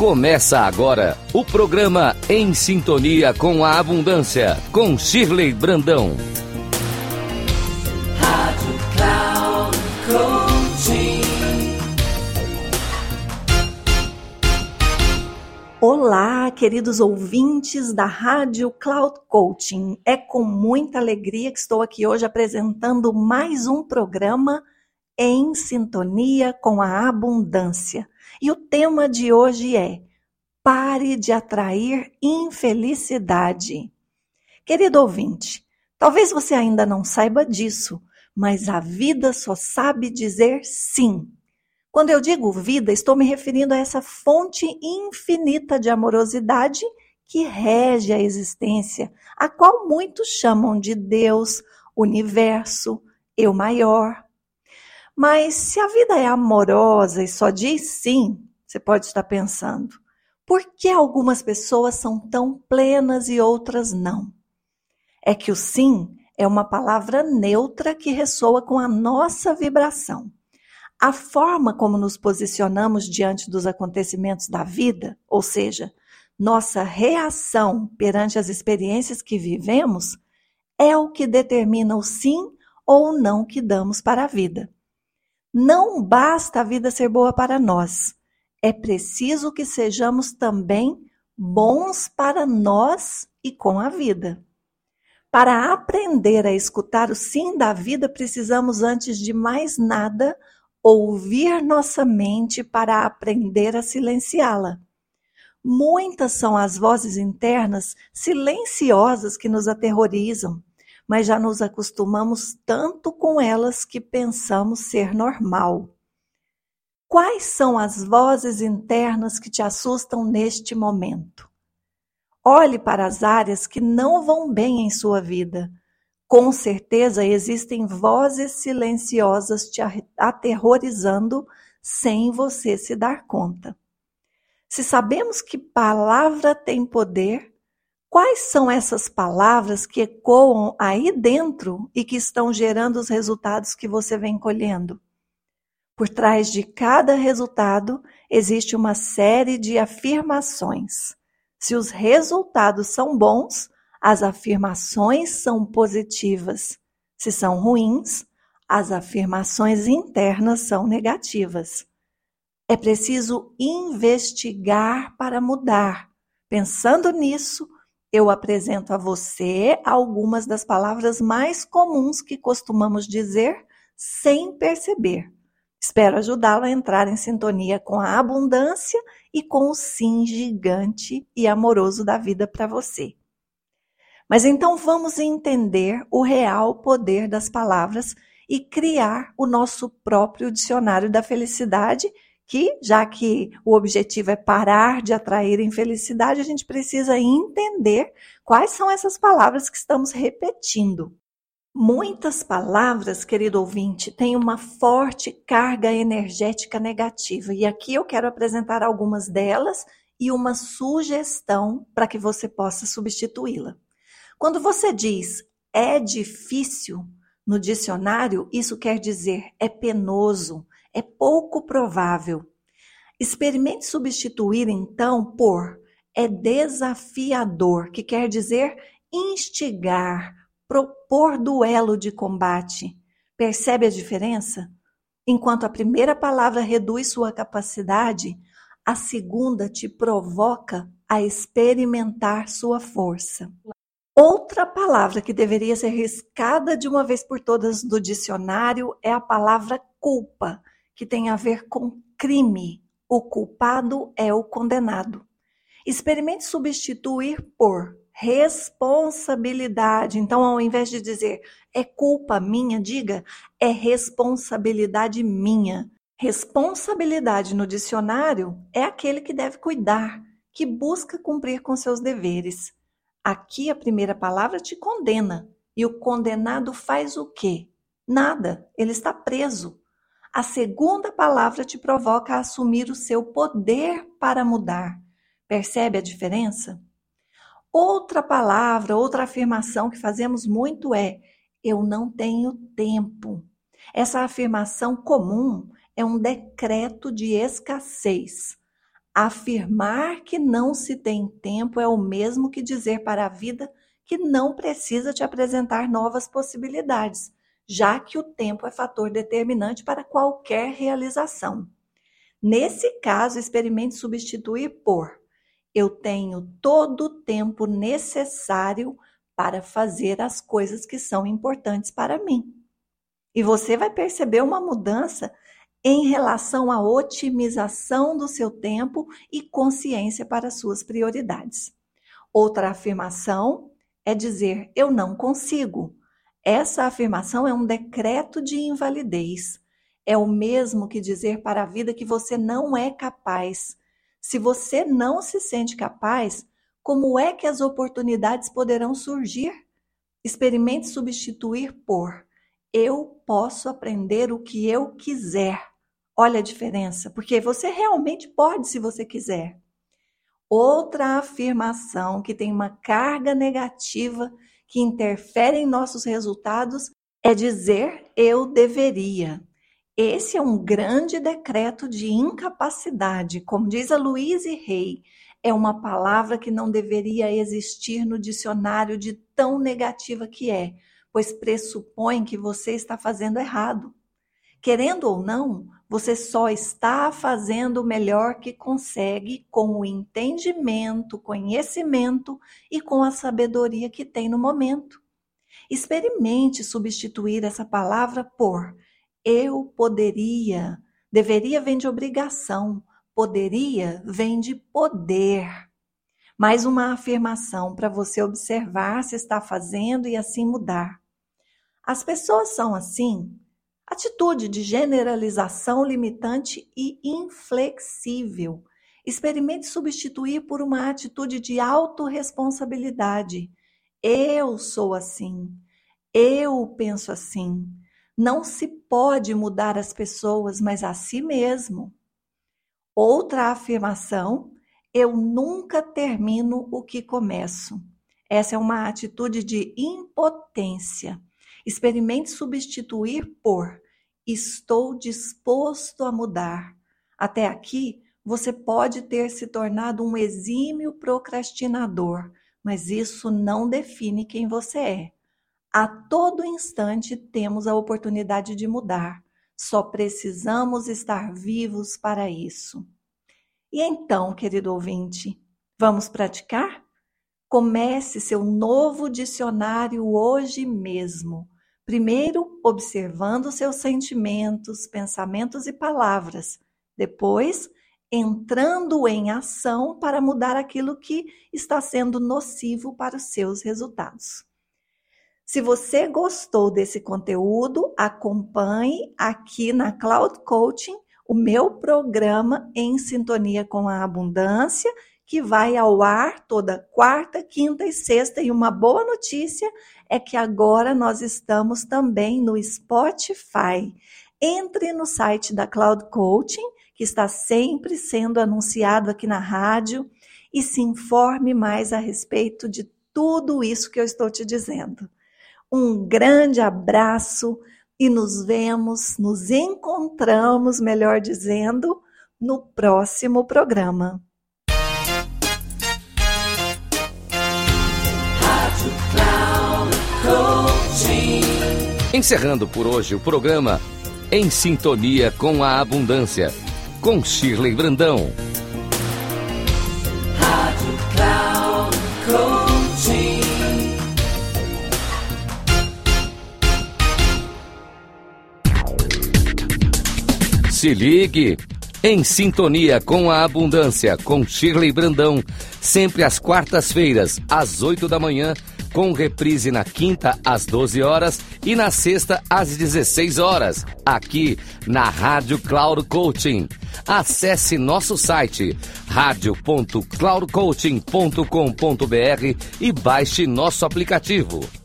Começa agora o programa Em Sintonia com a Abundância, com Shirley Brandão. Rádio Cloud. Olá, queridos ouvintes da Rádio Cloud Coaching. É com muita alegria que estou aqui hoje apresentando mais um programa em sintonia com a abundância. E o tema de hoje é: pare de atrair infelicidade. Querido ouvinte, talvez você ainda não saiba disso, mas a vida só sabe dizer sim. Quando eu digo vida, estou me referindo a essa fonte infinita de amorosidade que rege a existência, a qual muitos chamam de Deus, universo, eu maior, mas se a vida é amorosa e só diz sim, você pode estar pensando, por que algumas pessoas são tão plenas e outras não? É que o sim é uma palavra neutra que ressoa com a nossa vibração. A forma como nos posicionamos diante dos acontecimentos da vida, ou seja, nossa reação perante as experiências que vivemos, é o que determina o sim ou não que damos para a vida. Não basta a vida ser boa para nós, é preciso que sejamos também bons para nós e com a vida. Para aprender a escutar o sim da vida, precisamos, antes de mais nada, ouvir nossa mente para aprender a silenciá-la. Muitas são as vozes internas silenciosas que nos aterrorizam, mas já nos acostumamos tanto com elas que pensamos ser normal. Quais são as vozes internas que te assustam neste momento? Olhe para as áreas que não vão bem em sua vida. Com certeza existem vozes silenciosas te aterrorizando sem você se dar conta. Se sabemos que palavra tem poder, Quais são essas palavras que ecoam aí dentro e que estão gerando os resultados que você vem colhendo? Por trás de cada resultado existe uma série de afirmações. Se os resultados são bons, as afirmações são positivas. Se são ruins, as afirmações internas são negativas. É preciso investigar para mudar. Pensando nisso, eu apresento a você algumas das palavras mais comuns que costumamos dizer sem perceber. Espero ajudá-lo a entrar em sintonia com a abundância e com o sim gigante e amoroso da vida para você. Mas então vamos entender o real poder das palavras e criar o nosso próprio dicionário da felicidade que, já que o objetivo é parar de atrair infelicidade, a gente precisa entender quais são essas palavras que estamos repetindo. Muitas palavras, querido ouvinte, têm uma forte carga energética negativa, e aqui eu quero apresentar algumas delas e uma sugestão para que você possa substituí-la. Quando você diz é difícil, no dicionário, isso quer dizer é penoso, é pouco provável. Experimente substituir então por é desafiador, que quer dizer instigar, propor duelo de combate. Percebe a diferença? Enquanto a primeira palavra reduz sua capacidade, a segunda te provoca a experimentar sua força. Outra palavra que deveria ser riscada de uma vez por todas do dicionário é a palavra culpa, que tem a ver com crime. O culpado é o condenado. Experimente substituir por responsabilidade. Então, ao invés de dizer é culpa minha, diga é responsabilidade minha. Responsabilidade no dicionário é aquele que deve cuidar, que busca cumprir com seus deveres. Aqui a primeira palavra te condena. E o condenado faz o quê? Nada, ele está preso. A segunda palavra te provoca a assumir o seu poder para mudar. Percebe a diferença? Outra palavra, outra afirmação que fazemos muito é: eu não tenho tempo. Essa afirmação comum é um decreto de escassez. Afirmar que não se tem tempo é o mesmo que dizer para a vida que não precisa te apresentar novas possibilidades, já que o tempo é fator determinante para qualquer realização. Nesse caso, experimente substituir por eu tenho todo o tempo necessário para fazer as coisas que são importantes para mim. E você vai perceber uma mudança em relação à otimização do seu tempo e consciência para suas prioridades. Outra afirmação é dizer eu não consigo. Essa afirmação é um decreto de invalidez. É o mesmo que dizer para a vida que você não é capaz. Se você não se sente capaz, como é que as oportunidades poderão surgir? Experimente substituir por eu posso aprender o que eu quiser. Olha a diferença, porque você realmente pode se você quiser. Outra afirmação que tem uma carga negativa que interfere em nossos resultados é dizer eu deveria. Esse é um grande decreto de incapacidade, como diz a Louise Rey. É uma palavra que não deveria existir no dicionário de tão negativa que é, pois pressupõe que você está fazendo errado. Querendo ou não, você só está fazendo o melhor que consegue com o entendimento, conhecimento e com a sabedoria que tem no momento. Experimente substituir essa palavra por eu poderia. Deveria vem de obrigação, poderia vem de poder. Mais uma afirmação para você observar se está fazendo e assim mudar. As pessoas são assim Atitude de generalização limitante e inflexível. Experimente substituir por uma atitude de autorresponsabilidade. Eu sou assim. Eu penso assim. Não se pode mudar as pessoas, mas a si mesmo. Outra afirmação: eu nunca termino o que começo. Essa é uma atitude de impotência. Experimente substituir por estou disposto a mudar. Até aqui, você pode ter se tornado um exímio procrastinador, mas isso não define quem você é. A todo instante temos a oportunidade de mudar. Só precisamos estar vivos para isso. E então, querido ouvinte, vamos praticar? Comece seu novo dicionário hoje mesmo. Primeiro, observando seus sentimentos, pensamentos e palavras. Depois, entrando em ação para mudar aquilo que está sendo nocivo para os seus resultados. Se você gostou desse conteúdo, acompanhe aqui na Cloud Coaching o meu programa em sintonia com a abundância que vai ao ar toda quarta, quinta e sexta. E uma boa notícia é que agora nós estamos também no Spotify. Entre no site da Cloud Coaching, que está sempre sendo anunciado aqui na rádio, e se informe mais a respeito de tudo isso que eu estou te dizendo. Um grande abraço e nos vemos, nos encontramos, melhor dizendo, no próximo programa. Encerrando por hoje o programa Em Sintonia com a Abundância, com Shirley Brandão. Rádio Cloud. Se ligue em sintonia com a abundância, com Shirley Brandão, sempre às quartas-feiras, às oito da manhã com reprise na quinta às 12 horas e na sexta às 16 horas, aqui na Rádio Cloud Coaching. Acesse nosso site radio.cloudcoaching.com.br e baixe nosso aplicativo.